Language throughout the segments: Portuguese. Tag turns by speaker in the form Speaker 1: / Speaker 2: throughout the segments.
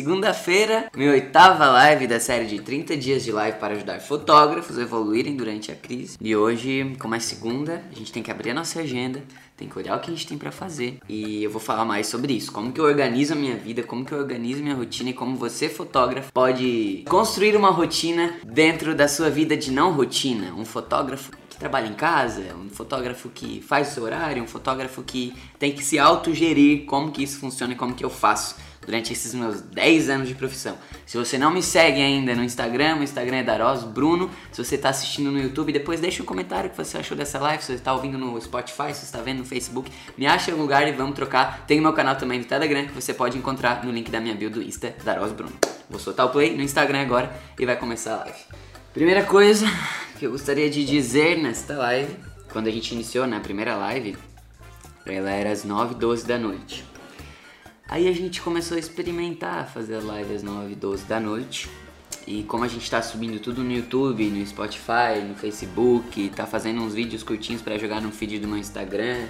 Speaker 1: Segunda-feira, minha oitava live da série de 30 dias de live para ajudar fotógrafos a evoluírem durante a crise. E hoje, como é segunda, a gente tem que abrir a nossa agenda, tem que olhar o que a gente tem para fazer. E eu vou falar mais sobre isso, como que eu organizo a minha vida, como que eu organizo minha rotina e como você, fotógrafo, pode construir uma rotina dentro da sua vida de não rotina. Um fotógrafo que trabalha em casa, um fotógrafo que faz o seu horário, um fotógrafo que tem que se autogerir como que isso funciona e como que eu faço durante esses meus 10 anos de profissão. Se você não me segue ainda no Instagram, o Instagram é Daros Bruno. Se você está assistindo no YouTube, depois deixa um comentário que você achou dessa live. Se você está ouvindo no Spotify, se você está vendo no Facebook, me acha em lugar e vamos trocar. Tem o meu canal também no Telegram que você pode encontrar no link da minha bio do Insta, Daros Bruno. Vou soltar o play no Instagram agora e vai começar a live. Primeira coisa que eu gostaria de dizer nesta live, quando a gente iniciou na primeira live, ela era às 9 12 da noite. Aí a gente começou a experimentar fazer live às 9, 12 da noite. E como a gente tá subindo tudo no YouTube, no Spotify, no Facebook, tá fazendo uns vídeos curtinhos para jogar no feed do meu Instagram.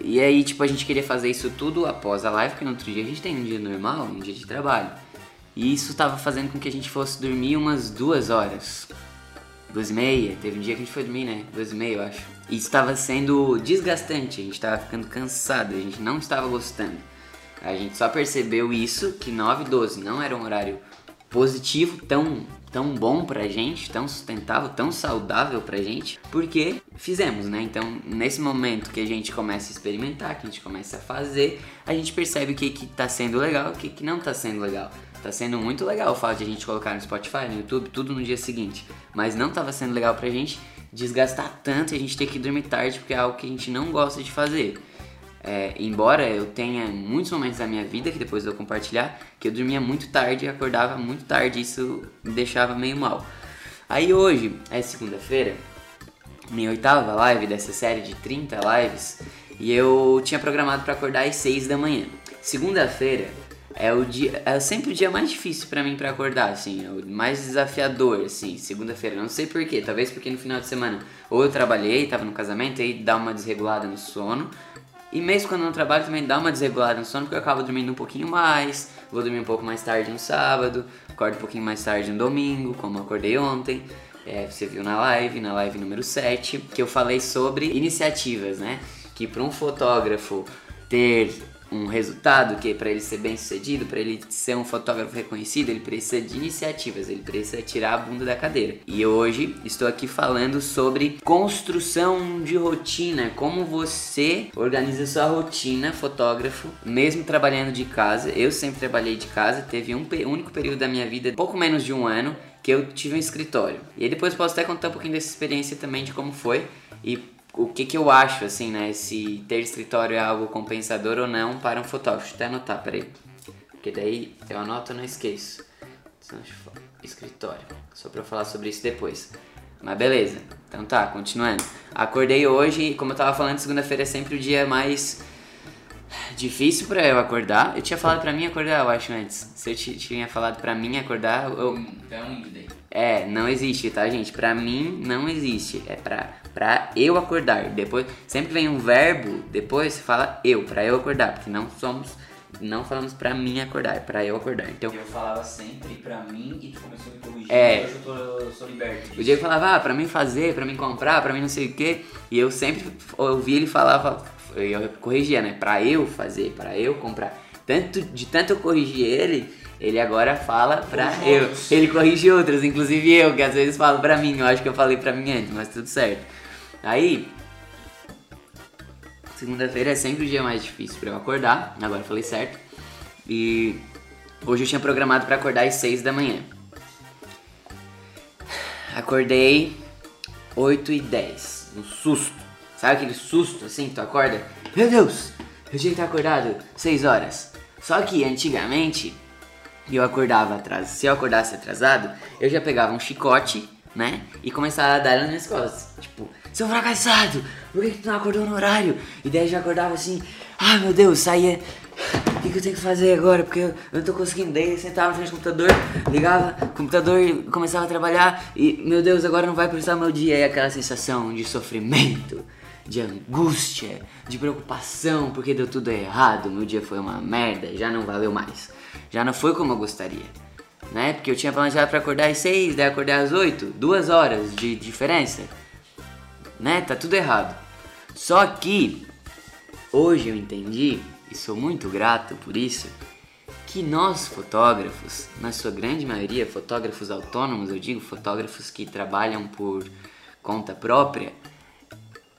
Speaker 1: E aí, tipo, a gente queria fazer isso tudo após a live, porque no outro dia a gente tem um dia normal, um dia de trabalho. E isso tava fazendo com que a gente fosse dormir umas duas horas. Duas e meia, teve um dia que a gente foi dormir, né? Duas e meia, eu acho. E isso estava sendo desgastante, a gente tava ficando cansado, a gente não estava gostando. A gente só percebeu isso, que 9 e 12 não era um horário positivo, tão, tão bom pra gente, tão sustentável, tão saudável pra gente, porque fizemos, né? Então, nesse momento que a gente começa a experimentar, que a gente começa a fazer, a gente percebe o que, que tá sendo legal e o que, que não tá sendo legal. Tá sendo muito legal o fato de a gente colocar no Spotify, no YouTube, tudo no dia seguinte, mas não tava sendo legal pra gente desgastar tanto e a gente ter que dormir tarde, porque é algo que a gente não gosta de fazer. É, embora eu tenha muitos momentos da minha vida que depois eu vou compartilhar, que eu dormia muito tarde e acordava muito tarde, isso me deixava meio mal. Aí hoje é segunda-feira, minha oitava live dessa série de 30 lives, e eu tinha programado para acordar às 6 da manhã. Segunda-feira é o dia, é sempre o dia mais difícil para mim para acordar, assim, é o mais desafiador, assim, segunda-feira. Não sei porquê, talvez porque no final de semana ou eu trabalhei, tava no casamento, aí dá uma desregulada no sono, e mesmo quando eu não trabalho também dá uma desregulada no sono, porque eu acabo dormindo um pouquinho mais, vou dormir um pouco mais tarde no sábado, acordo um pouquinho mais tarde no domingo, como acordei ontem. É, você viu na live, na live número 7, que eu falei sobre iniciativas, né? Que para um fotógrafo ter um resultado que para ele ser bem sucedido, para ele ser um fotógrafo reconhecido, ele precisa de iniciativas, ele precisa tirar a bunda da cadeira. E hoje estou aqui falando sobre construção de rotina, como você organiza sua rotina fotógrafo, mesmo trabalhando de casa. Eu sempre trabalhei de casa, teve um único período da minha vida, pouco menos de um ano, que eu tive um escritório. E aí depois posso até contar um pouquinho dessa experiência também de como foi e o que, que eu acho, assim, né? Se ter escritório é algo compensador ou não para um fotógrafo. Deixa eu até anotar, peraí. Porque daí eu anoto e não esqueço. Escritório. Só pra eu falar sobre isso depois. Mas beleza. Então tá, continuando. Acordei hoje e como eu tava falando, segunda-feira é sempre o dia mais difícil para eu acordar. Eu tinha falado para mim acordar, eu acho, antes. Se eu tinha falado para mim acordar, eu...
Speaker 2: Então, daí.
Speaker 1: É, não existe, tá, gente? Pra mim, não existe. É pra, pra eu acordar. Depois, sempre vem um verbo, depois você fala eu, pra eu acordar. Porque não somos, não falamos pra mim acordar, é pra eu acordar. Então,
Speaker 2: Eu falava sempre pra mim e tu começou a me corrigir.
Speaker 1: É.
Speaker 2: Hoje eu, tô, eu sou liberto.
Speaker 1: o
Speaker 2: disso.
Speaker 1: Diego falava, ah, pra mim fazer, pra mim comprar, pra mim não sei o quê. E eu sempre ouvia ele falava, eu corrigia, né? Pra eu fazer, pra eu comprar. Tanto, de tanto eu corrigir ele, ele agora fala pra
Speaker 2: Os
Speaker 1: eu.
Speaker 2: outros.
Speaker 1: Ele corrige outros, inclusive eu, que às vezes falo pra mim. Eu acho que eu falei pra mim antes, mas tudo certo. Aí, segunda-feira é sempre o dia mais difícil pra eu acordar. Agora eu falei certo. E hoje eu tinha programado pra acordar às 6 da manhã. Acordei 8 e 10. Um susto. Sabe aquele susto assim? Tu acorda? Meu Deus! Eu tinha que estar acordado 6 horas. Só que antigamente eu acordava atrasado. Se eu acordasse atrasado, eu já pegava um chicote, né? E começava a dar nas minhas costas. Tipo, seu fracassado! Por que, que tu não acordou no horário? E daí eu já acordava assim, ai meu Deus, saía. O que, que eu tenho que fazer agora? Porque eu não tô conseguindo. Daí eu sentava na frente do computador, ligava, computador e começava a trabalhar. E meu Deus, agora não vai precisar meu dia. E aquela sensação de sofrimento, de angústia, de preocupação, porque deu tudo errado. Meu dia foi uma merda, já não valeu mais. Já não foi como eu gostaria. Né? Porque eu tinha planejado para acordar às 6, daí acordei às 8, duas horas de diferença. Né? Tá tudo errado. Só que hoje eu entendi, e sou muito grato por isso, que nós fotógrafos, na sua grande maioria, fotógrafos autônomos, eu digo fotógrafos que trabalham por conta própria,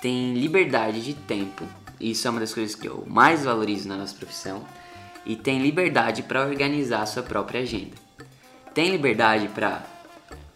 Speaker 1: tem liberdade de tempo. Isso é uma das coisas que eu mais valorizo na nossa profissão. E tem liberdade para organizar sua própria agenda. Tem liberdade para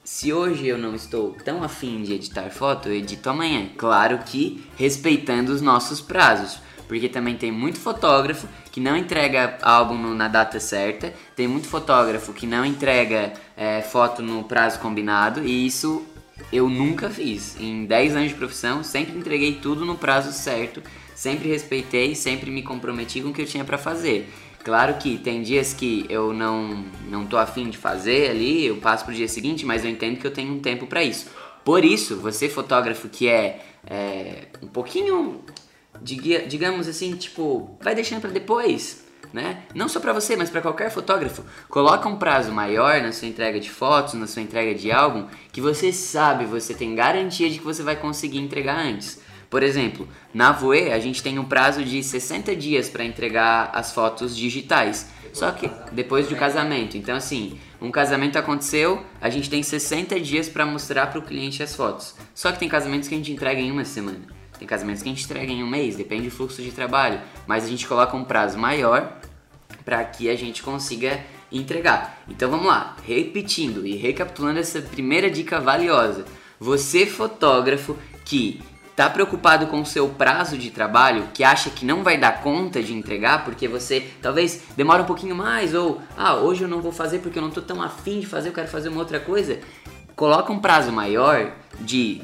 Speaker 1: se hoje eu não estou tão afim de editar foto, eu edito amanhã. Claro que respeitando os nossos prazos. Porque também tem muito fotógrafo que não entrega álbum na data certa, tem muito fotógrafo que não entrega é, foto no prazo combinado, e isso eu nunca fiz. Em 10 anos de profissão, sempre entreguei tudo no prazo certo, sempre respeitei, sempre me comprometi com o que eu tinha para fazer. Claro que tem dias que eu não não tô afim de fazer ali, eu passo pro dia seguinte, mas eu entendo que eu tenho um tempo para isso. Por isso, você fotógrafo que é, é um pouquinho, digamos assim, tipo, vai deixando para depois, né? Não só para você, mas para qualquer fotógrafo. Coloca um prazo maior na sua entrega de fotos, na sua entrega de álbum, que você sabe, você tem garantia de que você vai conseguir entregar antes. Por exemplo, na Voe a gente tem um prazo de 60 dias para entregar as fotos digitais. Só que depois do casamento. Então assim, um casamento aconteceu, a gente tem 60 dias para mostrar para o cliente as fotos. Só que tem casamentos que a gente entrega em uma semana. Tem casamentos que a gente entrega em um mês, depende do fluxo de trabalho. Mas a gente coloca um prazo maior para que a gente consiga entregar. Então vamos lá, repetindo e recapitulando essa primeira dica valiosa. Você fotógrafo que está preocupado com o seu prazo de trabalho, que acha que não vai dar conta de entregar porque você talvez demora um pouquinho mais ou ah, hoje eu não vou fazer porque eu não estou tão afim de fazer, eu quero fazer uma outra coisa. Coloca um prazo maior de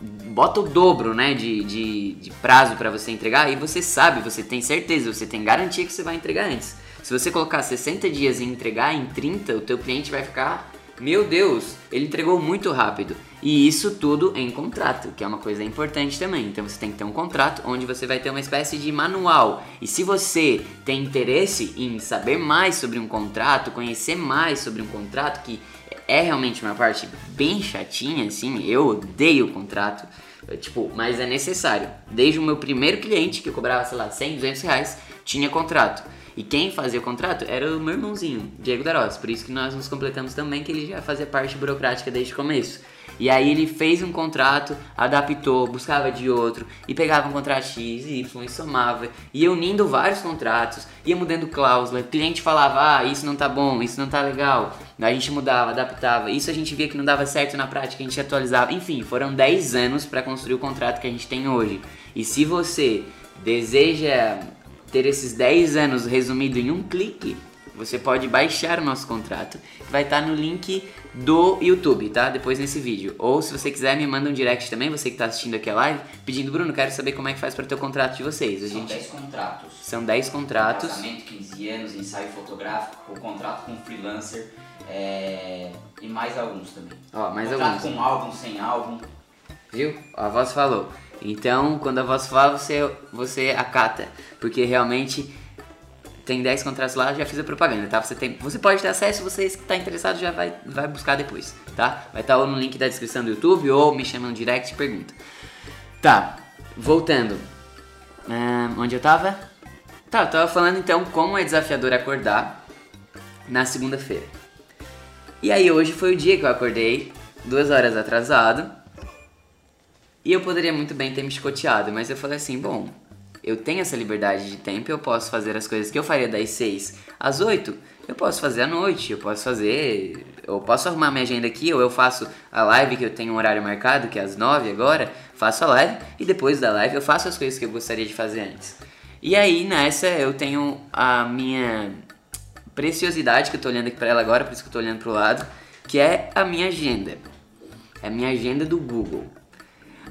Speaker 1: bota o dobro, né, de, de, de prazo para você entregar e você sabe, você tem certeza, você tem garantia que você vai entregar antes. Se você colocar 60 dias e entregar em 30, o teu cliente vai ficar, meu Deus, ele entregou muito rápido. E isso tudo em contrato, que é uma coisa importante também. Então você tem que ter um contrato onde você vai ter uma espécie de manual. E se você tem interesse em saber mais sobre um contrato, conhecer mais sobre um contrato, que é realmente uma parte bem chatinha, assim, eu odeio o contrato, tipo, mas é necessário. Desde o meu primeiro cliente, que cobrava, sei lá, 100, 200 reais, tinha contrato. E quem fazia o contrato era o meu irmãozinho, Diego Darós. Por isso que nós nos completamos também, que ele já fazia parte burocrática desde o começo. E aí ele fez um contrato, adaptou, buscava de outro, e pegava um contrato X e Y e somava, ia unindo vários contratos, ia mudando cláusula, o cliente falava, ah, isso não tá bom, isso não tá legal. A gente mudava, adaptava, isso a gente via que não dava certo na prática, a gente atualizava. Enfim, foram 10 anos para construir o contrato que a gente tem hoje. E se você deseja ter esses 10 anos resumido em um clique, você pode baixar o nosso contrato, que vai estar no link do YouTube, tá? Depois nesse vídeo. Ou se você quiser, me manda um direct também, você que está assistindo aqui a live, pedindo, Bruno, quero saber como é que faz para ter o contrato de vocês.
Speaker 2: A São 10 contratos.
Speaker 1: São 10 contratos.
Speaker 2: Casamento, 15 anos, ensaio fotográfico, o contrato com freelancer é... e mais alguns também.
Speaker 1: Ó, mais
Speaker 2: contrato
Speaker 1: alguns.
Speaker 2: com álbum, sem álbum.
Speaker 1: Viu? A voz falou. Então, quando a voz fala, você, você acata. Porque realmente tem 10 contratos lá, já fiz a propaganda, tá? Você, tem, você pode ter acesso, você que está interessado já vai, vai buscar depois, tá? Vai estar tá ou no link da descrição do YouTube ou me chama no direct e pergunta. Tá, voltando. Um, onde eu tava? Tá, eu tava falando então como é desafiador acordar na segunda-feira. E aí hoje foi o dia que eu acordei, duas horas atrasado. E eu poderia muito bem ter me escoteado, mas eu falei assim, bom, eu tenho essa liberdade de tempo, eu posso fazer as coisas que eu faria das 6 às 8, eu posso fazer à noite, eu posso fazer. Eu posso arrumar minha agenda aqui, ou eu faço a live que eu tenho um horário marcado, que é às 9 agora, faço a live e depois da live eu faço as coisas que eu gostaria de fazer antes. E aí nessa eu tenho a minha preciosidade, que eu tô olhando aqui pra ela agora, por isso que eu tô olhando pro lado, que é a minha agenda. É a minha agenda do Google.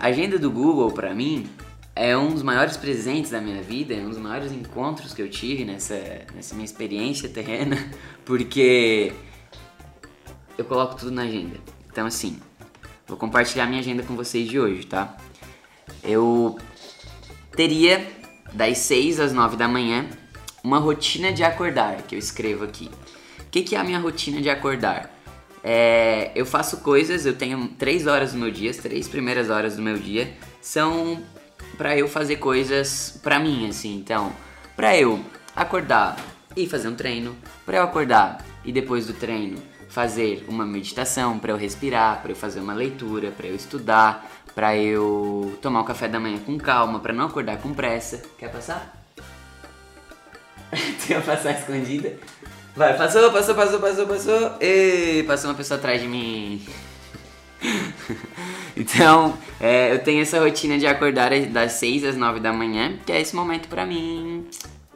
Speaker 1: A agenda do Google, para mim, é um dos maiores presentes da minha vida, é um dos maiores encontros que eu tive nessa, nessa minha experiência terrena, porque eu coloco tudo na agenda. Então, assim, vou compartilhar minha agenda com vocês de hoje, tá? Eu teria das 6 às 9 da manhã uma rotina de acordar que eu escrevo aqui. que, que é a minha rotina de acordar? É, eu faço coisas, eu tenho três horas do meu dia, as três primeiras horas do meu dia são para eu fazer coisas para mim, assim. Então, para eu acordar e fazer um treino, para eu acordar e depois do treino fazer uma meditação, para eu respirar, para eu fazer uma leitura, para eu estudar, para eu tomar o café da manhã com calma, para não acordar com pressa. Quer passar? Quer passar escondida? Vai, passou, passou, passou, passou, passou. E passou uma pessoa atrás de mim. então, é, eu tenho essa rotina de acordar das 6 às 9 da manhã, que é esse momento pra mim.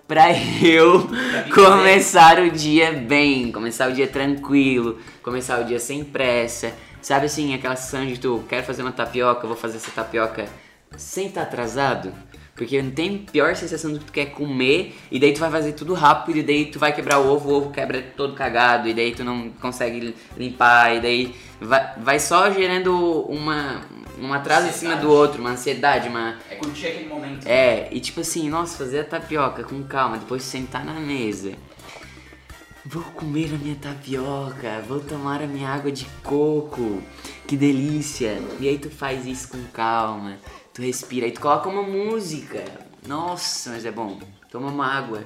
Speaker 1: Pra eu começar o dia bem, começar o dia tranquilo, começar o dia sem pressa. Sabe assim, aquela de tu, quero fazer uma tapioca, vou fazer essa tapioca sem estar tá atrasado? Porque não tem pior sensação do que tu quer comer e daí tu vai fazer tudo rápido e daí tu vai quebrar o ovo, o ovo quebra todo cagado e daí tu não consegue limpar e daí vai, vai só gerando uma, um atraso em cima do outro, uma ansiedade, uma...
Speaker 2: É curtir aquele momento.
Speaker 1: É, e tipo assim, nossa, fazer a tapioca com calma, depois sentar na mesa. Vou comer a minha tapioca, vou tomar a minha água de coco, que delícia. E aí tu faz isso com calma Tu respira e tu coloca uma música. Nossa, mas é bom. Toma uma água.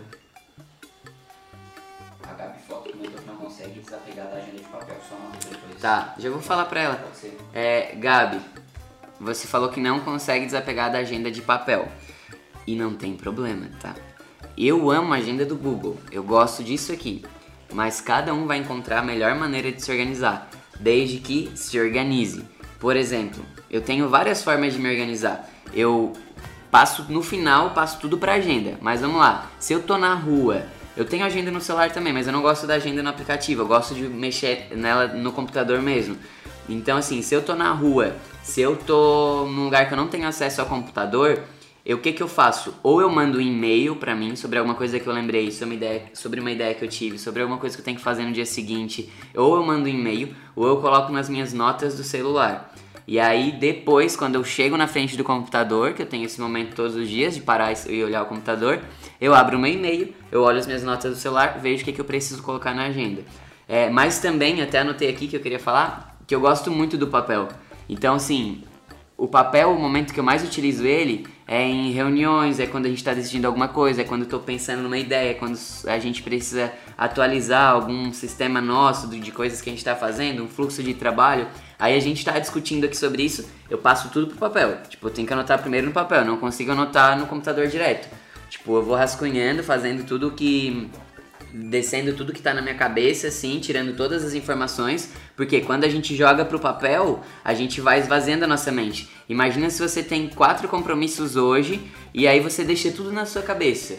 Speaker 2: A Gabi Foto comentou que não consegue desapegar da agenda de papel, só uma depois.
Speaker 1: Tá, já vou falar pra ela.
Speaker 2: Pode ser.
Speaker 1: É, Gabi, você falou que não consegue desapegar da agenda de papel. E não tem problema, tá? Eu amo a agenda do Google, eu gosto disso aqui. Mas cada um vai encontrar a melhor maneira de se organizar, desde que se organize. Por exemplo, eu tenho várias formas de me organizar. Eu passo no final, passo tudo pra agenda. Mas vamos lá. Se eu tô na rua, eu tenho agenda no celular também, mas eu não gosto da agenda no aplicativo. Eu gosto de mexer nela no computador mesmo. Então assim, se eu tô na rua, se eu tô num lugar que eu não tenho acesso ao computador, o que que eu faço? Ou eu mando um e-mail para mim sobre alguma coisa que eu lembrei, sobre uma, ideia, sobre uma ideia que eu tive, sobre alguma coisa que eu tenho que fazer no dia seguinte, ou eu mando um e-mail, ou eu coloco nas minhas notas do celular. E aí depois, quando eu chego na frente do computador, que eu tenho esse momento todos os dias de parar e olhar o computador, eu abro meu e-mail, eu olho as minhas notas do celular, vejo o que, que eu preciso colocar na agenda. É, mas também, até anotei aqui que eu queria falar, que eu gosto muito do papel. Então, assim, o papel, o momento que eu mais utilizo ele é em reuniões, é quando a gente está decidindo alguma coisa, é quando estou pensando numa ideia, é quando a gente precisa atualizar algum sistema nosso de coisas que a gente está fazendo, um fluxo de trabalho. Aí a gente tá discutindo aqui sobre isso, eu passo tudo pro papel. Tipo, eu tenho que anotar primeiro no papel, não consigo anotar no computador direto. Tipo, eu vou rascunhando, fazendo tudo que descendo tudo que tá na minha cabeça, assim, tirando todas as informações, porque quando a gente joga pro papel, a gente vai esvaziando a nossa mente. Imagina se você tem quatro compromissos hoje e aí você deixa tudo na sua cabeça.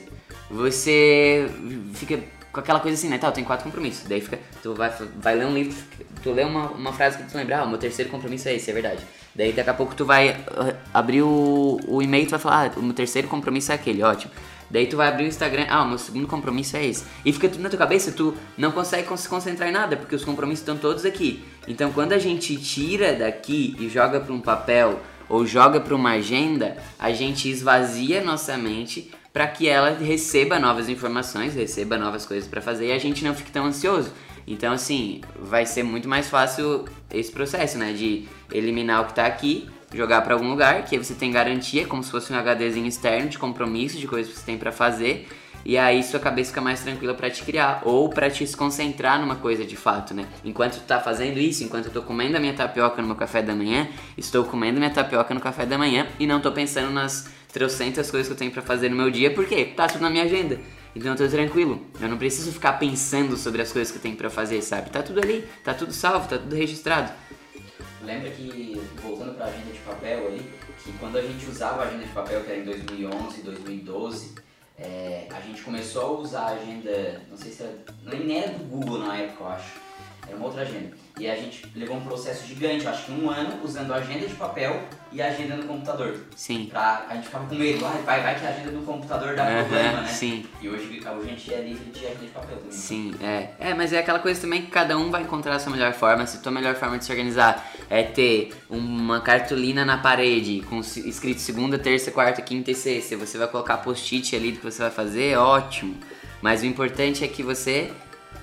Speaker 1: Você fica com aquela coisa assim, né? Tá, eu tenho quatro compromissos. Daí fica, tu vai, vai ler um livro, tu lê uma, uma frase que tu lembra, ah, meu terceiro compromisso é esse, é verdade. Daí daqui a pouco tu vai uh, abrir o, o e-mail e tu vai falar, ah, o meu terceiro compromisso é aquele, ótimo. Daí tu vai abrir o Instagram, ah, meu segundo compromisso é esse. E fica tudo na tua cabeça, tu não consegue se concentrar em nada, porque os compromissos estão todos aqui. Então quando a gente tira daqui e joga para um papel ou joga para uma agenda, a gente esvazia nossa mente para que ela receba novas informações, receba novas coisas para fazer e a gente não fique tão ansioso. Então, assim, vai ser muito mais fácil esse processo, né? De eliminar o que tá aqui, jogar para algum lugar, que aí você tem garantia, como se fosse um HDzinho externo de compromisso, de coisas que você tem para fazer. E aí sua cabeça fica mais tranquila para te criar ou para te se concentrar numa coisa de fato, né? Enquanto tu tá fazendo isso, enquanto eu tô comendo a minha tapioca no meu café da manhã, estou comendo minha tapioca no café da manhã e não tô pensando nas trocentas coisas que eu tenho para fazer no meu dia, porque tá tudo na minha agenda. Então eu tô tranquilo. Eu não preciso ficar pensando sobre as coisas que eu tenho para fazer, sabe? Tá tudo ali, tá tudo salvo, tá tudo registrado.
Speaker 2: Lembra que, voltando pra agenda de papel ali, que quando a gente usava a agenda de papel, que era em 2011, 2012, é, a gente começou a usar a agenda, não sei se era, nem era do Google na época, eu acho, era uma outra agenda e a gente levou um processo gigante, acho que um ano, usando a agenda de papel e a agenda no computador.
Speaker 1: Sim.
Speaker 2: Pra, a gente ficava com medo, ah, vai, vai que a agenda do computador dá uhum, problema, né?
Speaker 1: Sim.
Speaker 2: E hoje, hoje a gente é livre de agenda de papel também.
Speaker 1: Sim, é. É, mas é aquela coisa também que cada um vai encontrar a sua melhor forma. Se a tua melhor forma de se organizar é ter uma cartolina na parede com escrito segunda, terça, quarta, quinta e sexta, você vai colocar post-it ali do que você vai fazer, ótimo. Mas o importante é que você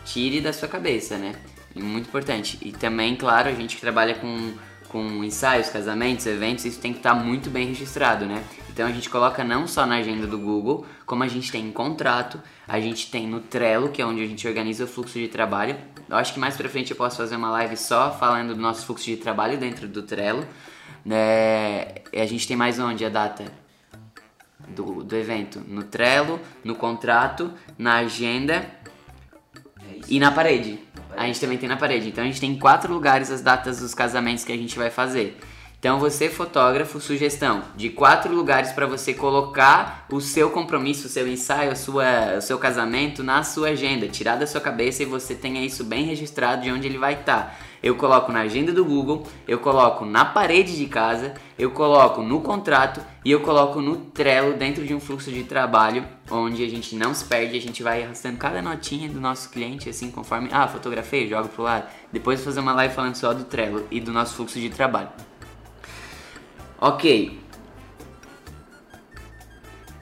Speaker 1: tire da sua cabeça, né? Muito importante. E também, claro, a gente que trabalha com, com ensaios, casamentos, eventos, isso tem que estar tá muito bem registrado, né? Então a gente coloca não só na agenda do Google, como a gente tem em contrato, a gente tem no Trello, que é onde a gente organiza o fluxo de trabalho. Eu acho que mais pra frente eu posso fazer uma live só falando do nosso fluxo de trabalho dentro do Trello. É, a gente tem mais onde a data do, do evento? No Trello, no contrato, na agenda é e na parede. A gente também tem na parede. Então a gente tem em quatro lugares as datas dos casamentos que a gente vai fazer. Então você fotógrafo, sugestão de quatro lugares para você colocar o seu compromisso, o seu ensaio, a sua, o seu casamento na sua agenda, tirar da sua cabeça e você tenha isso bem registrado de onde ele vai estar. Tá. Eu coloco na agenda do Google, eu coloco na parede de casa, eu coloco no contrato e eu coloco no Trello dentro de um fluxo de trabalho onde a gente não se perde, a gente vai arrastando cada notinha do nosso cliente assim conforme, ah, fotografei, jogo pro lado. Depois fazer uma live falando só do Trello e do nosso fluxo de trabalho. Ok.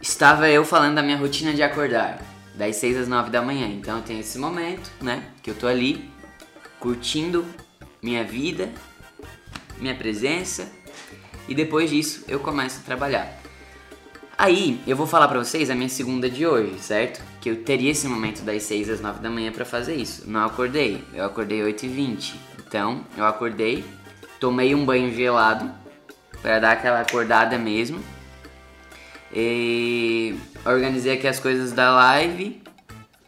Speaker 1: Estava eu falando da minha rotina de acordar, das 6 às 9 da manhã. Então eu tenho esse momento, né? Que eu tô ali curtindo minha vida, minha presença, e depois disso eu começo a trabalhar. Aí eu vou falar pra vocês a minha segunda de hoje, certo? Que eu teria esse momento das 6 às 9 da manhã para fazer isso. Não acordei, eu acordei 8 e 20 Então eu acordei, tomei um banho gelado para dar aquela acordada mesmo. E organizei aqui as coisas da live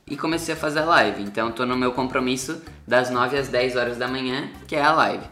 Speaker 1: e comecei a fazer a live. Então tô no meu compromisso das 9 às 10 horas da manhã, que é a live.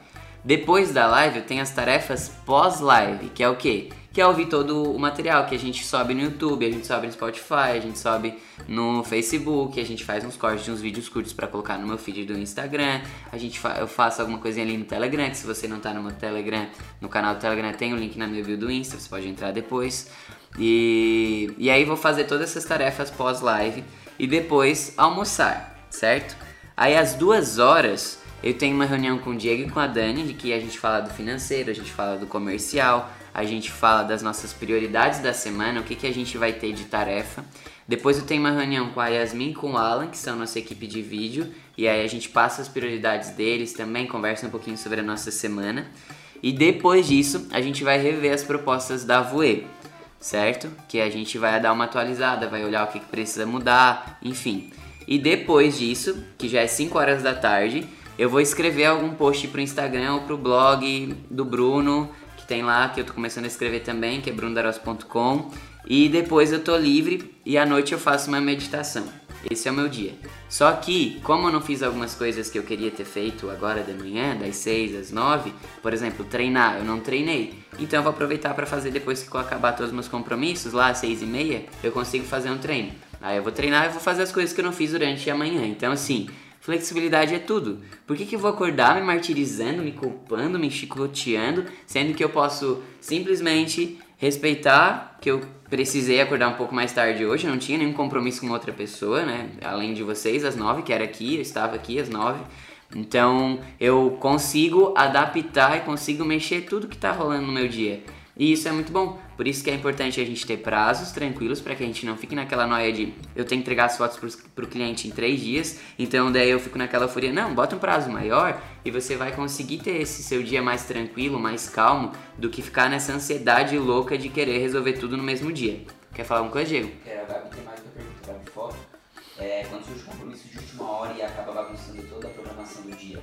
Speaker 1: Depois da live eu tenho as tarefas pós-live, que é o quê? Que é ouvir todo o material que a gente sobe no YouTube, a gente sobe no Spotify, a gente sobe no Facebook, a gente faz uns cortes de uns vídeos curtos para colocar no meu feed do Instagram, a gente fa eu faço alguma coisinha ali no Telegram, que se você não tá no meu Telegram, no canal do Telegram tem o link na minha bio do Insta, você pode entrar depois. E, e aí vou fazer todas essas tarefas pós-live e depois almoçar, certo? Aí às duas horas eu tenho uma reunião com o Diego e com a Dani, de que a gente fala do financeiro, a gente fala do comercial, a gente fala das nossas prioridades da semana, o que, que a gente vai ter de tarefa. Depois eu tenho uma reunião com a Yasmin e com o Alan, que são nossa equipe de vídeo, e aí a gente passa as prioridades deles também, conversa um pouquinho sobre a nossa semana. E depois disso, a gente vai rever as propostas da Voe, certo? Que a gente vai dar uma atualizada, vai olhar o que, que precisa mudar, enfim. E depois disso, que já é 5 horas da tarde, eu vou escrever algum post pro Instagram ou pro blog do Bruno que tem lá, que eu tô começando a escrever também, que é brundaros.com. E depois eu tô livre e à noite eu faço uma meditação. Esse é o meu dia. Só que, como eu não fiz algumas coisas que eu queria ter feito agora de manhã, das 6 às 9, por exemplo, treinar, eu não treinei. Então eu vou aproveitar para fazer depois que eu acabar todos os meus compromissos, lá às 6 e meia, eu consigo fazer um treino. Aí eu vou treinar e vou fazer as coisas que eu não fiz durante a manhã. Então assim, Flexibilidade é tudo. Por que, que eu vou acordar me martirizando, me culpando, me chicoteando, sendo que eu posso simplesmente respeitar que eu precisei acordar um pouco mais tarde hoje, eu não tinha nenhum compromisso com outra pessoa, né? Além de vocês, às nove, que era aqui, eu estava aqui às nove. Então eu consigo adaptar e consigo mexer tudo que está rolando no meu dia. E isso é muito bom. Por isso que é importante a gente ter prazos tranquilos para que a gente não fique naquela noia de eu tenho que entregar as fotos para o cliente em três dias, então daí eu fico naquela furia. Não, bota um prazo maior e você vai conseguir ter esse seu dia mais tranquilo, mais calmo, do que ficar nessa ansiedade louca de querer resolver tudo no mesmo dia. Quer falar alguma coisa, Diego?
Speaker 2: Quero, Gabi tem mais uma pergunta, Gabi Foto. É, quando surge compromisso de última hora e acaba bagunçando toda a programação do dia,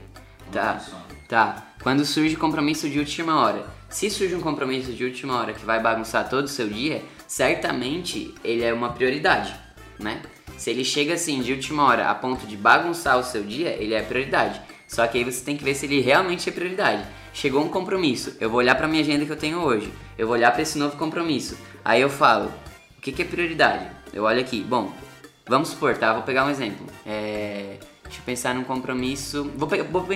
Speaker 1: Tá, tá. Quando surge compromisso de última hora. Se surge um compromisso de última hora que vai bagunçar todo o seu dia, certamente ele é uma prioridade, né? Se ele chega assim de última hora a ponto de bagunçar o seu dia, ele é prioridade. Só que aí você tem que ver se ele realmente é prioridade. Chegou um compromisso, eu vou olhar para minha agenda que eu tenho hoje, eu vou olhar para esse novo compromisso. Aí eu falo, o que, que é prioridade? Eu olho aqui, bom, vamos supor, tá? Vou pegar um exemplo. É Deixa eu pensar num compromisso. Vou, vou,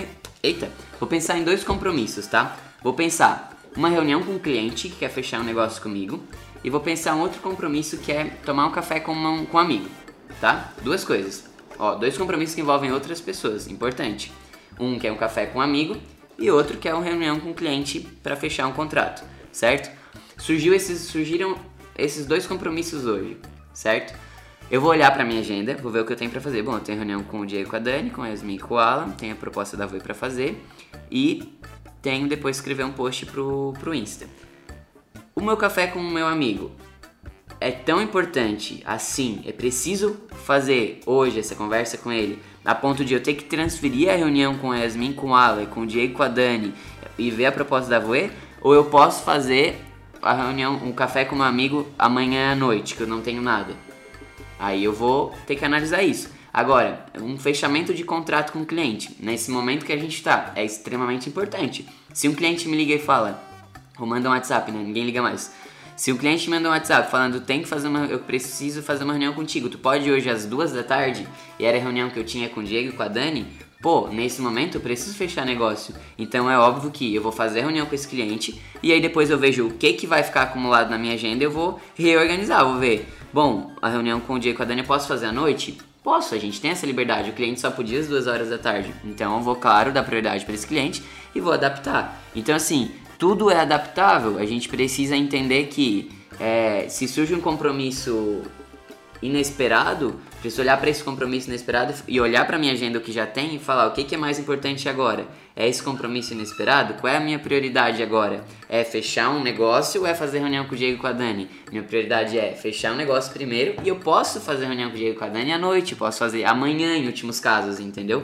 Speaker 1: eita, vou pensar em dois compromissos, tá? Vou pensar uma reunião com um cliente que quer fechar um negócio comigo e vou pensar um outro compromisso que é tomar um café com, uma, com um amigo, tá? Duas coisas. Ó, dois compromissos que envolvem outras pessoas, importante. Um que é um café com um amigo e outro que é uma reunião com um cliente para fechar um contrato, certo? Surgiu esses, surgiram esses dois compromissos hoje, certo? Eu vou olhar pra minha agenda, vou ver o que eu tenho pra fazer. Bom, eu tenho reunião com o Diego, com a Dani, com a Yasmin e com o Alan, tenho a proposta da Voi pra fazer e tenho depois escrever um post pro, pro Insta. O meu café com o meu amigo é tão importante assim, é preciso fazer hoje essa conversa com ele, a ponto de eu ter que transferir a reunião com a Yasmin, com o Alan, com o Diego, com a Dani e ver a proposta da Voe, ou eu posso fazer a reunião, um café com meu amigo amanhã à noite, que eu não tenho nada. Aí eu vou ter que analisar isso. Agora, um fechamento de contrato com o cliente, nesse momento que a gente está, é extremamente importante. Se um cliente me liga e fala, ou manda um WhatsApp, né? Ninguém liga mais. Se um cliente manda um WhatsApp falando, tem que fazer uma, eu preciso fazer uma reunião contigo, tu pode hoje às duas da tarde? E era a reunião que eu tinha com o Diego e com a Dani. Pô, nesse momento eu preciso fechar negócio. Então é óbvio que eu vou fazer a reunião com esse cliente e aí depois eu vejo o que que vai ficar acumulado na minha agenda eu vou reorganizar, vou ver Bom, a reunião com o Diego e com a Dani eu posso fazer à noite? Posso, a gente tem essa liberdade. O cliente só podia às duas horas da tarde. Então eu vou, claro, dar prioridade para esse cliente e vou adaptar. Então, assim, tudo é adaptável. A gente precisa entender que é, se surge um compromisso inesperado, preciso olhar para esse compromisso inesperado e olhar para minha agenda que já tem e falar o que, que é mais importante agora. É esse compromisso inesperado? Qual é a minha prioridade agora? É fechar um negócio ou é fazer reunião com o Diego e com a Dani? Minha prioridade é fechar um negócio primeiro e eu posso fazer reunião com o Diego e com a Dani à noite, posso fazer amanhã em últimos casos, entendeu?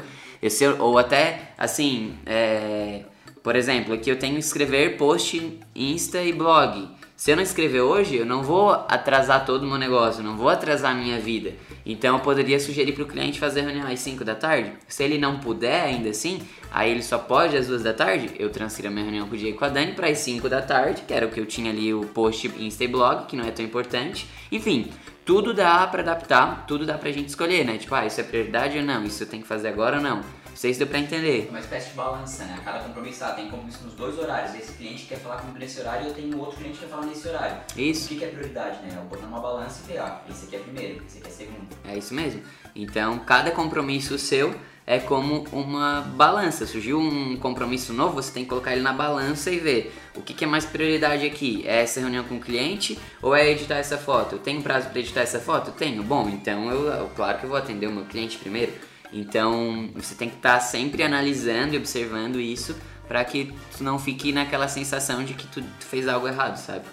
Speaker 1: Ou até, assim, é, por exemplo, aqui eu tenho escrever post Insta e blog. Se eu não escrever hoje, eu não vou atrasar todo o meu negócio, não vou atrasar a minha vida. Então eu poderia sugerir para o cliente fazer reunião às 5 da tarde. Se ele não puder ainda assim, aí ele só pode às 2 da tarde, eu transfiro a minha reunião com o Diego e com a Dani para as 5 da tarde, que era o que eu tinha ali o post Insta e blog, que não é tão importante. Enfim, tudo dá para adaptar, tudo dá pra gente escolher, né? Tipo, ah, isso é prioridade ou não, isso eu tenho que fazer agora ou não sei se deu pra entender.
Speaker 2: É uma espécie de balança, né? Cada compromisso, ah, tem compromisso nos dois horários. Esse cliente quer falar comigo nesse horário e eu tenho outro cliente que quer falar nesse horário.
Speaker 1: Isso.
Speaker 2: O que, que é prioridade, né? Eu botar numa balança e ver, ah, esse aqui é primeiro, esse aqui é segundo.
Speaker 1: É isso mesmo. Então, cada compromisso seu é como uma balança. Surgiu um compromisso novo, você tem que colocar ele na balança e ver o que, que é mais prioridade aqui. É essa reunião com o cliente ou é editar essa foto? Eu tenho prazo para editar essa foto? Tenho. Bom, então eu, eu, claro que eu vou atender o meu cliente primeiro. Então você tem que estar tá sempre analisando e observando isso para que tu não fique naquela sensação de que tu, fez algo errado, sabe?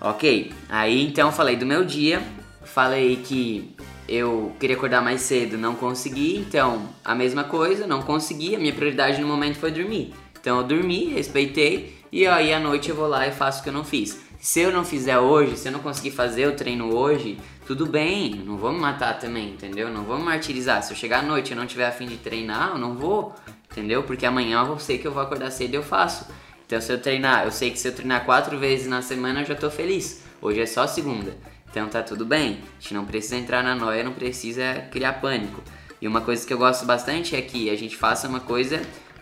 Speaker 1: Ok, aí então falei do meu dia, falei que eu queria acordar mais cedo, não consegui, então a mesma coisa, não consegui, a minha prioridade no momento foi dormir. Então eu dormi, respeitei e aí à noite eu vou lá e faço o que eu não fiz. Se eu não fizer hoje, se eu não conseguir fazer o treino hoje, tudo bem, não vou me matar também, entendeu? Não vou me martirizar. Se eu chegar à noite e não tiver afim de treinar, eu não vou, entendeu? Porque amanhã eu sei que eu vou acordar cedo e eu faço. Então se eu treinar, eu sei que se eu treinar quatro vezes na semana eu já tô feliz. Hoje é só segunda. Então tá tudo bem. A gente não precisa entrar na noia, não precisa criar pânico. E uma coisa que eu gosto bastante é que a gente faça uma coisa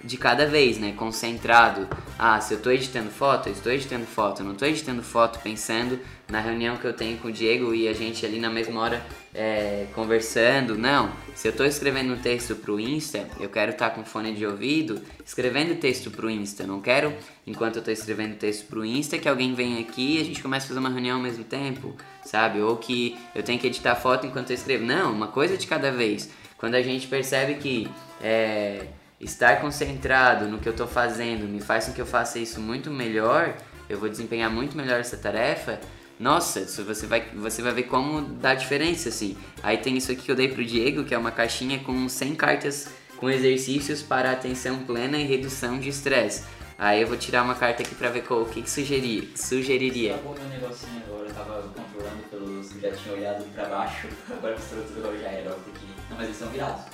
Speaker 1: de cada vez, né? Concentrado. Ah, se eu estou editando foto, eu estou editando foto. Eu não estou editando foto pensando na reunião que eu tenho com o Diego e a gente ali na mesma hora é, conversando. Não. Se eu estou escrevendo um texto para o Insta, eu quero estar tá com fone de ouvido escrevendo texto para o Insta. Não quero, enquanto eu estou escrevendo texto para o Insta, que alguém venha aqui e a gente comece a fazer uma reunião ao mesmo tempo, sabe? Ou que eu tenho que editar foto enquanto eu escrevo. Não, uma coisa de cada vez. Quando a gente percebe que é, estar concentrado no que eu estou fazendo me faz com que eu faça isso muito melhor, eu vou desempenhar muito melhor essa tarefa. Nossa, você vai, você vai ver como dá diferença, assim. Aí tem isso aqui que eu dei pro Diego, que é uma caixinha com 100 cartas com exercícios para atenção plena e redução de estresse. Aí eu vou tirar uma carta aqui pra ver qual, o que, que sugerir, sugeriria.
Speaker 2: Tá meu negocinho agora, eu tava controlando pelos já tinham olhado pra baixo, agora misturou tudo agora já era. Não, mas eles são virados.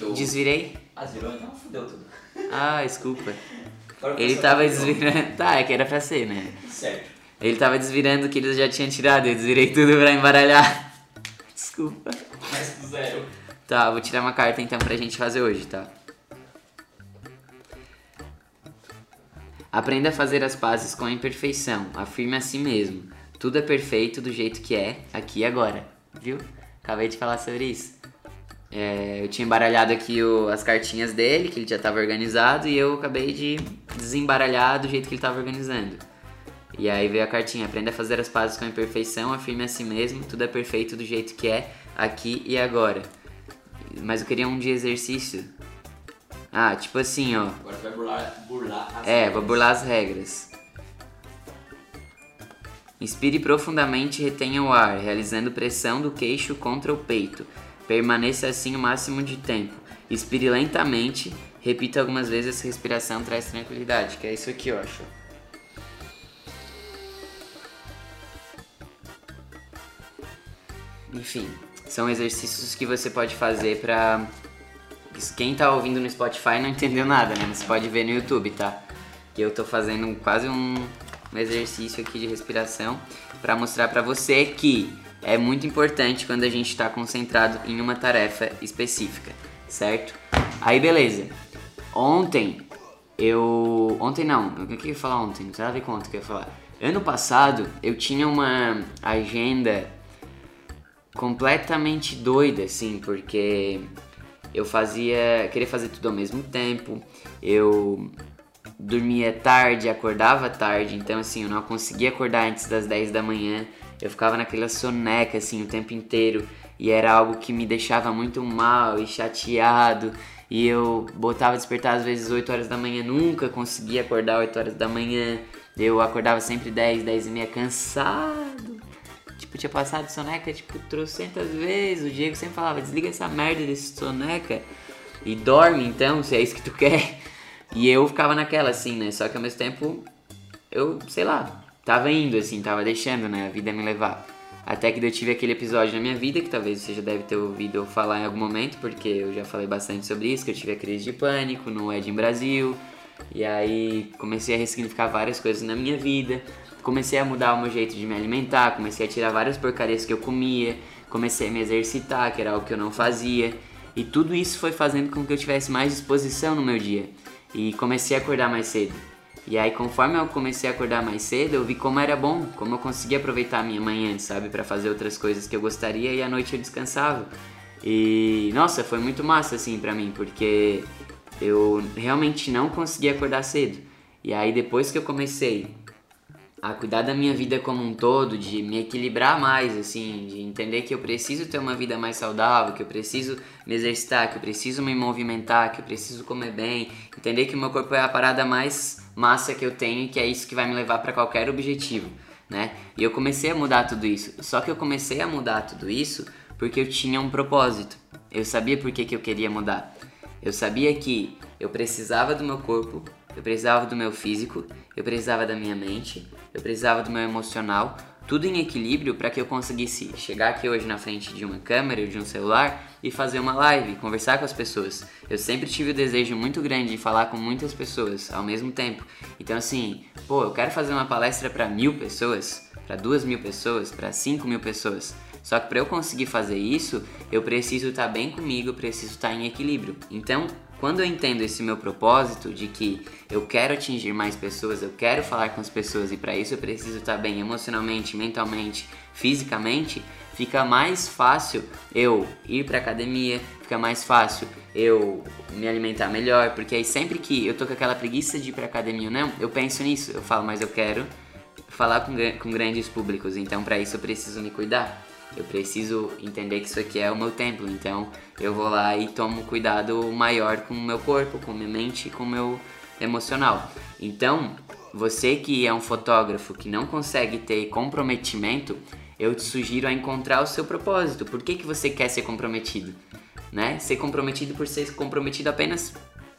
Speaker 1: Eu... Desvirei?
Speaker 2: Ah, desvirou? Então fudeu tudo.
Speaker 1: Ah, desculpa. Ele tava desvirando. Tá, é que era pra ser, né?
Speaker 2: Certo.
Speaker 1: Ele tava desvirando que ele já tinha tirado, eu desvirei tudo pra embaralhar. Desculpa.
Speaker 2: Mais do zero.
Speaker 1: Tá, vou tirar uma carta então pra gente fazer hoje, tá? Aprenda a fazer as pazes com a imperfeição. Afirme a si mesmo. Tudo é perfeito do jeito que é, aqui e agora. Viu? Acabei de falar sobre isso. É, eu tinha embaralhado aqui o, as cartinhas dele, que ele já estava organizado, e eu acabei de desembaralhar do jeito que ele estava organizando. E aí veio a cartinha: aprenda a fazer as pazes com a imperfeição, afirme a si mesmo, tudo é perfeito do jeito que é, aqui e agora. Mas eu queria um de exercício. Ah, tipo assim, ó.
Speaker 2: Agora tu vai burlar, burlar as
Speaker 1: É,
Speaker 2: regras.
Speaker 1: vou burlar as regras. Inspire profundamente e retenha o ar, realizando pressão do queixo contra o peito. Permaneça assim o máximo de tempo. Expire lentamente, repita algumas vezes essa respiração traz tranquilidade, que é isso aqui, eu acho. Enfim, são exercícios que você pode fazer pra. Quem tá ouvindo no Spotify não entendeu nada, né? Você pode ver no YouTube, tá? Que eu tô fazendo quase um, um exercício aqui de respiração pra mostrar pra você que é muito importante quando a gente tá concentrado em uma tarefa específica, certo? Aí beleza. Ontem eu. Ontem não, o que eu ia falar ontem? Não tem nada a ontem que eu ia falar. Ano passado eu tinha uma agenda completamente doida, assim, porque eu fazia. queria fazer tudo ao mesmo tempo, eu dormia tarde, acordava tarde, então assim, eu não conseguia acordar antes das 10 da manhã, eu ficava naquela soneca assim o tempo inteiro e era algo que me deixava muito mal e chateado. E eu botava despertar às vezes 8 horas da manhã, nunca conseguia acordar 8 horas da manhã. Eu acordava sempre 10, 10 e meia cansado. Tipo, tinha passado soneca, tipo, trocentas vezes. O Diego sempre falava, desliga essa merda desse soneca e dorme então, se é isso que tu quer. E eu ficava naquela, assim, né? Só que ao mesmo tempo, eu, sei lá, tava indo, assim, tava deixando, né? A vida me levar. Até que eu tive aquele episódio na minha vida, que talvez você já deve ter ouvido eu falar em algum momento, porque eu já falei bastante sobre isso, que eu tive a crise de pânico no Ed em Brasil. E aí comecei a ressignificar várias coisas na minha vida. Comecei a mudar o meu jeito de me alimentar, comecei a tirar várias porcarias que eu comia, comecei a me exercitar, que era algo que eu não fazia. E tudo isso foi fazendo com que eu tivesse mais disposição no meu dia. E comecei a acordar mais cedo. E aí, conforme eu comecei a acordar mais cedo, eu vi como era bom, como eu conseguia aproveitar a minha manhã, sabe, para fazer outras coisas que eu gostaria e à noite eu descansava. E nossa, foi muito massa assim pra mim, porque eu realmente não conseguia acordar cedo. E aí depois que eu comecei a cuidar da minha vida como um todo, de me equilibrar mais, assim, de entender que eu preciso ter uma vida mais saudável, que eu preciso me exercitar, que eu preciso me movimentar, que eu preciso comer bem, entender que o meu corpo é a parada mais massa que eu tenho e que é isso que vai me levar para qualquer objetivo, né? E eu comecei a mudar tudo isso. Só que eu comecei a mudar tudo isso porque eu tinha um propósito. Eu sabia por que, que eu queria mudar. Eu sabia que eu precisava do meu corpo, eu precisava do meu físico, eu precisava da minha mente, eu precisava do meu emocional, tudo em equilíbrio para que eu conseguisse chegar aqui hoje na frente de uma câmera ou de um celular e fazer uma live, conversar com as pessoas. Eu sempre tive o desejo muito grande de falar com muitas pessoas ao mesmo tempo. Então assim, pô, eu quero fazer uma palestra para mil pessoas, para duas mil pessoas, para cinco mil pessoas. Só que para eu conseguir fazer isso, eu preciso estar bem comigo, preciso estar em equilíbrio. Então, quando eu entendo esse meu propósito de que eu quero atingir mais pessoas, eu quero falar com as pessoas e para isso eu preciso estar bem emocionalmente, mentalmente, fisicamente, fica mais fácil eu ir para academia, fica mais fácil eu me alimentar melhor, porque aí sempre que eu tô com aquela preguiça de ir para academia ou não, eu penso nisso, eu falo, mas eu quero falar com, com grandes públicos, então para isso eu preciso me cuidar. Eu preciso entender que isso aqui é o meu templo, então eu vou lá e tomo cuidado maior com o meu corpo, com minha mente e com o meu emocional. Então, você que é um fotógrafo que não consegue ter comprometimento, eu te sugiro a encontrar o seu propósito. Por que, que você quer ser comprometido? Né? Ser comprometido por ser comprometido apenas,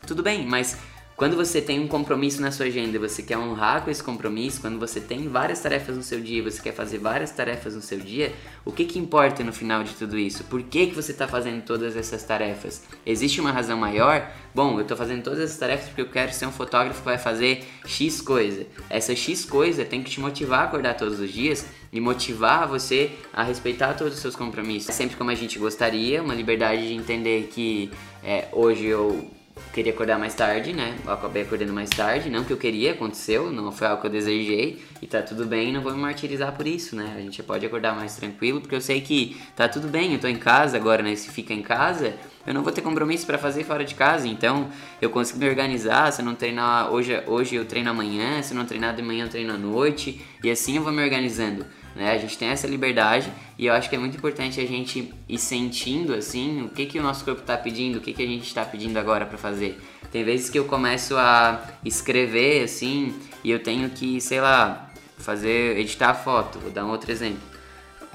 Speaker 1: tudo bem, mas quando você tem um compromisso na sua agenda, você quer honrar com esse compromisso, quando você tem várias tarefas no seu dia, você quer fazer várias tarefas no seu dia, o que que importa no final de tudo isso? Por que que você está fazendo todas essas tarefas? Existe uma razão maior? Bom, eu estou fazendo todas essas tarefas porque eu quero ser um fotógrafo que vai fazer X coisa. Essa X coisa tem que te motivar a acordar todos os dias e motivar você a respeitar todos os seus compromissos. É sempre como a gente gostaria, uma liberdade de entender que é, hoje eu queria acordar mais tarde, né? Eu acabei acordando mais tarde, não que eu queria, aconteceu, não foi algo que eu desejei e tá tudo bem, não vou me martirizar por isso, né? A gente pode acordar mais tranquilo, porque eu sei que tá tudo bem, eu tô em casa agora, né? Se fica em casa, eu não vou ter compromisso para fazer fora de casa, então eu consigo me organizar, se eu não treinar hoje, hoje eu treino amanhã, se eu não treinar de manhã eu treino à noite, e assim eu vou me organizando. Né? A gente tem essa liberdade e eu acho que é muito importante a gente ir sentindo assim o que, que o nosso corpo está pedindo, o que, que a gente está pedindo agora para fazer. Tem vezes que eu começo a escrever assim e eu tenho que, sei lá, fazer, editar a foto. Vou dar um outro exemplo.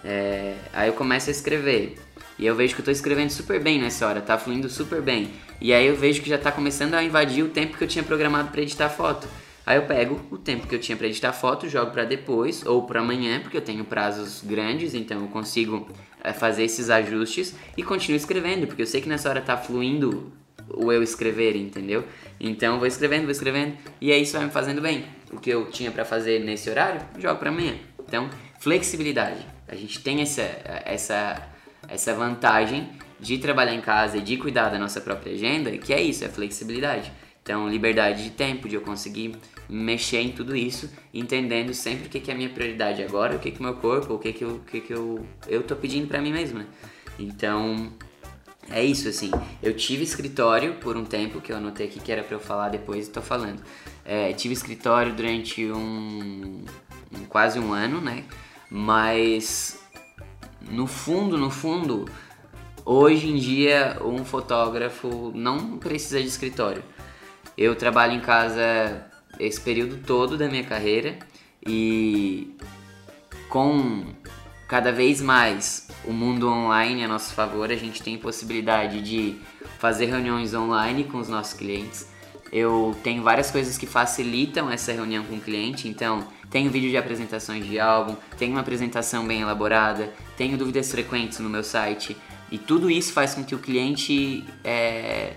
Speaker 1: É, aí eu começo a escrever e eu vejo que eu estou escrevendo super bem nessa hora, tá fluindo super bem. E aí eu vejo que já está começando a invadir o tempo que eu tinha programado para editar a foto. Aí eu pego o tempo que eu tinha para editar foto, jogo para depois ou para amanhã, porque eu tenho prazos grandes, então eu consigo é, fazer esses ajustes e continuo escrevendo, porque eu sei que nessa hora tá fluindo o eu escrever, entendeu? Então vou escrevendo, vou escrevendo e aí isso vai me fazendo bem. O que eu tinha para fazer nesse horário, jogo para amanhã. Então, flexibilidade. A gente tem essa essa essa vantagem de trabalhar em casa e de cuidar da nossa própria agenda, que é isso, é flexibilidade. Então, liberdade de tempo, de eu conseguir mexer em tudo isso, entendendo sempre o que, que é a minha prioridade agora, o que, que meu corpo, o que, que, eu, o que, que eu, eu tô pedindo para mim mesmo, né? Então, é isso, assim. Eu tive escritório por um tempo, que eu anotei aqui que era para eu falar depois e tô falando. É, tive escritório durante um, um, quase um ano, né? Mas no fundo, no fundo, hoje em dia um fotógrafo não precisa de escritório. Eu trabalho em casa esse período todo da minha carreira e com cada vez mais o mundo online a nosso favor, a gente tem possibilidade de fazer reuniões online com os nossos clientes. Eu tenho várias coisas que facilitam essa reunião com o cliente, então tenho vídeo de apresentações de álbum, tenho uma apresentação bem elaborada, tenho dúvidas frequentes no meu site e tudo isso faz com que o cliente é,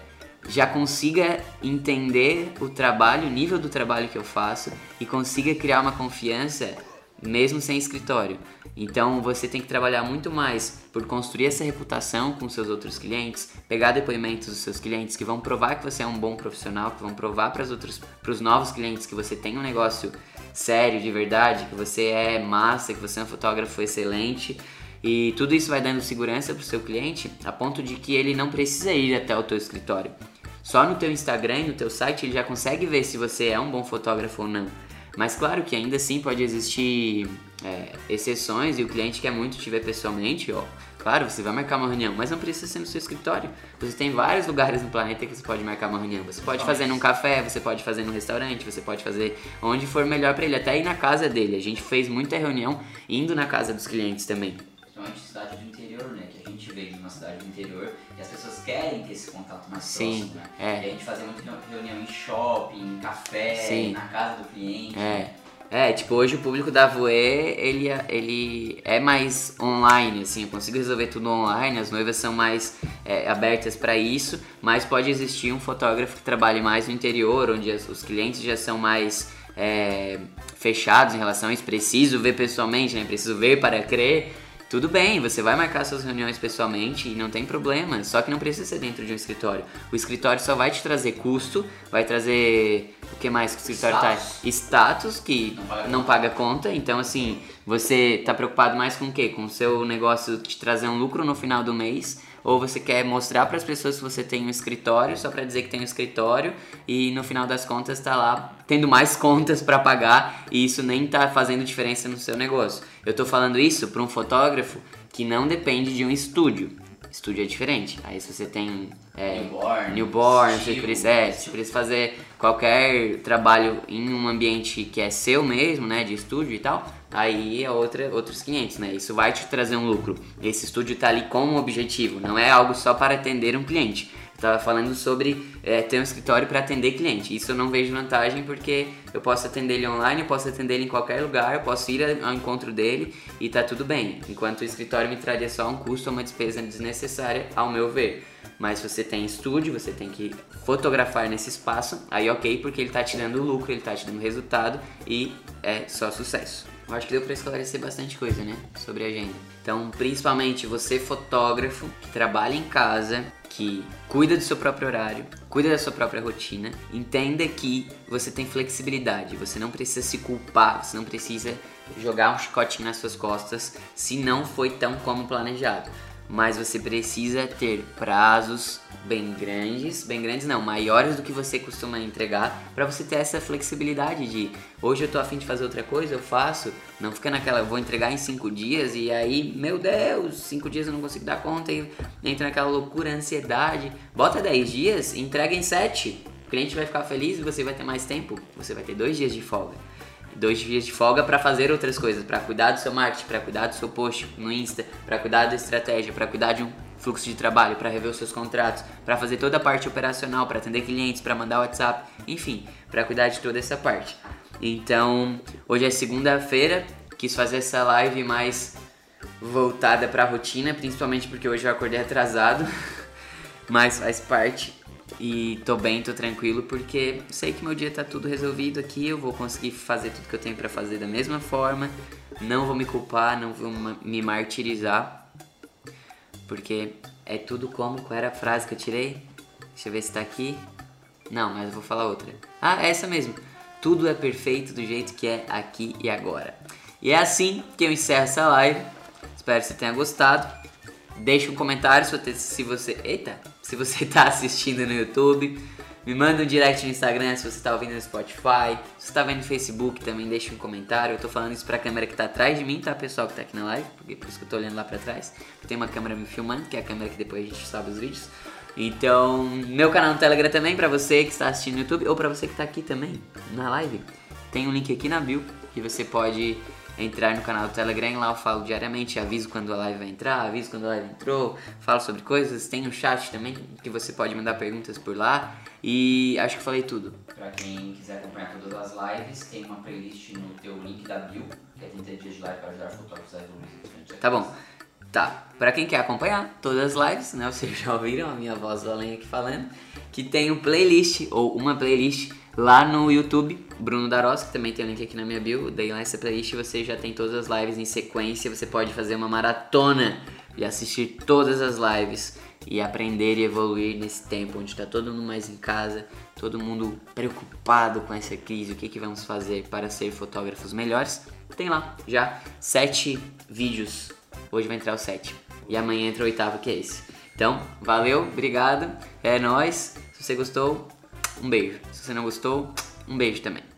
Speaker 1: já consiga entender o trabalho, o nível do trabalho que eu faço e consiga criar uma confiança mesmo sem escritório. Então você tem que trabalhar muito mais por construir essa reputação com seus outros clientes, pegar depoimentos dos seus clientes que vão provar que você é um bom profissional, que vão provar para os outros, para os novos clientes que você tem um negócio sério, de verdade, que você é massa, que você é um fotógrafo excelente. E tudo isso vai dando segurança para o seu cliente a ponto de que ele não precisa ir até o teu escritório. Só no teu Instagram e no teu site ele já consegue ver se você é um bom fotógrafo ou não. Mas claro que ainda assim pode existir é, exceções e o cliente quer muito te ver pessoalmente, ó. Claro, você vai marcar uma reunião, mas não precisa ser no seu escritório. Você tem vários lugares no planeta que você pode marcar uma reunião. Você pode fazer num café, você pode fazer num restaurante, você pode fazer onde for melhor para ele, até ir na casa dele. A gente fez muita reunião indo na casa dos clientes também.
Speaker 2: Gente veio de uma cidade do interior e as pessoas querem ter esse contato mais
Speaker 1: Sim,
Speaker 2: próximo, né?
Speaker 1: é.
Speaker 2: E a gente fazia muita reunião em shopping, em café,
Speaker 1: Sim.
Speaker 2: na casa do cliente.
Speaker 1: É. É, tipo, hoje o público da Voe, ele, ele é mais online, assim, eu consigo resolver tudo online, as noivas são mais é, abertas para isso, mas pode existir um fotógrafo que trabalhe mais no interior, onde as- os clientes já são mais é, fechados em relação a isso, preciso ver pessoalmente, né, preciso ver para crer, tudo bem, você vai marcar suas reuniões pessoalmente e não tem problema, só que não precisa ser dentro de um escritório. O escritório só vai te trazer custo, vai trazer o que mais que o escritório
Speaker 2: Status.
Speaker 1: traz? Status, que
Speaker 2: Não paga
Speaker 1: não paga conta, então assim, você tá preocupado mais com o quê? Com o seu negócio te trazer um lucro no final do mês, ou você quer mostrar para as pessoas que você tem um escritório só para dizer que tem um escritório e no final das contas tá lá tendo mais contas para pagar e isso nem tá fazendo diferença no seu negócio. Eu tô falando isso para um fotógrafo que não depende de um estúdio. Estúdio é diferente. Aí se você tem é,
Speaker 2: Newborn,
Speaker 1: newborn, você
Speaker 2: estilo,
Speaker 1: precisa, é, você precisa fazer qualquer trabalho em um ambiente que é seu mesmo, né, de estúdio e tal, aí é outra, outros 500, né? Isso vai te trazer um lucro. Esse estúdio tá ali com um objetivo, não é algo só para atender um cliente. Tava falando sobre é, ter um escritório para atender cliente. Isso eu não vejo vantagem porque eu posso atender ele online, eu posso atender ele em qualquer lugar, eu posso ir ao encontro dele e tá tudo bem. Enquanto o escritório me traria só um custo ou uma despesa desnecessária, ao meu ver. Mas se você tem estúdio, você tem que fotografar nesse espaço, aí ok, porque ele tá te dando lucro, ele tá te dando resultado e é só sucesso. Eu acho que deu para esclarecer bastante coisa, né? Sobre a agenda. Então, principalmente você, fotógrafo, que trabalha em casa, que cuida do seu próprio horário, cuida da sua própria rotina, entenda que você tem flexibilidade, você não precisa se culpar, você não precisa jogar um chicotinho nas suas costas se não foi tão como planejado mas você precisa ter prazos bem grandes, bem grandes não, maiores do que você costuma entregar, para você ter essa flexibilidade de hoje eu tô afim de fazer outra coisa, eu faço, não fica naquela, vou entregar em cinco dias e aí, meu Deus, cinco dias eu não consigo dar conta. E entra naquela loucura, ansiedade, bota dez dias, entrega em sete, o cliente vai ficar feliz e você vai ter mais tempo, você vai ter dois dias de folga dois dias de folga para fazer outras coisas, para cuidar do seu marketing, para cuidar do seu post no Insta, para cuidar da estratégia, para cuidar de um fluxo de trabalho, para rever os seus contratos, para fazer toda a parte operacional, para atender clientes, para mandar WhatsApp, enfim, para cuidar de toda essa parte. Então, hoje é segunda-feira, quis fazer essa live mais voltada para a rotina, principalmente porque hoje eu acordei atrasado, mas faz parte. E tô bem, tô tranquilo, porque sei que meu dia tá tudo resolvido aqui, eu vou conseguir fazer tudo que eu tenho para fazer da mesma forma, não vou me culpar, não vou me martirizar, porque é tudo como, qual era a frase que eu tirei? Deixa eu ver se tá aqui. Não, mas eu vou falar outra. Ah, é essa mesmo. Tudo é perfeito do jeito que é aqui e agora. E é assim que eu encerro essa live. Espero que você tenha gostado. Deixe um comentário se você. Eita! Se você está assistindo no YouTube. Me manda um direct no Instagram se você está ouvindo no Spotify. Se você está vendo no Facebook, também deixa um comentário. Eu tô falando isso pra câmera que tá atrás de mim, tá, pessoal que tá aqui na live? Porque por isso que eu tô olhando lá pra trás. Tem uma câmera me filmando, que é a câmera que depois a gente sobe os vídeos. Então, meu canal no Telegram também, pra você que está assistindo no YouTube, ou pra você que tá aqui também, na live. Tem um link aqui na bio, que você pode entrar no canal do Telegram, lá eu falo diariamente, aviso quando a live vai entrar, aviso quando a live entrou, falo sobre coisas, tem um chat também que você pode mandar perguntas por lá e acho que falei tudo.
Speaker 2: Pra quem quiser acompanhar todas as lives, tem uma playlist no teu link da bio, que é 30 dias de live para ajudar fotógrafos a evoluir.
Speaker 1: Tá bom. Tá, pra quem quer acompanhar todas as lives, né, vocês já ouviram a minha voz do além aqui falando, que tem um playlist, ou uma playlist lá no YouTube, Bruno Daros, que também tem o link aqui na minha bio, daí lá essa playlist você já tem todas as lives em sequência, você pode fazer uma maratona e assistir todas as lives e aprender e evoluir nesse tempo onde está todo mundo mais em casa, todo mundo preocupado com essa crise, o que, que vamos fazer para ser fotógrafos melhores. Tem lá já sete vídeos, hoje vai entrar o sete e amanhã entra o oitavo que é esse. Então, valeu, obrigado, é nóis, se você gostou, um beijo. Se você não gostou, um beijo também.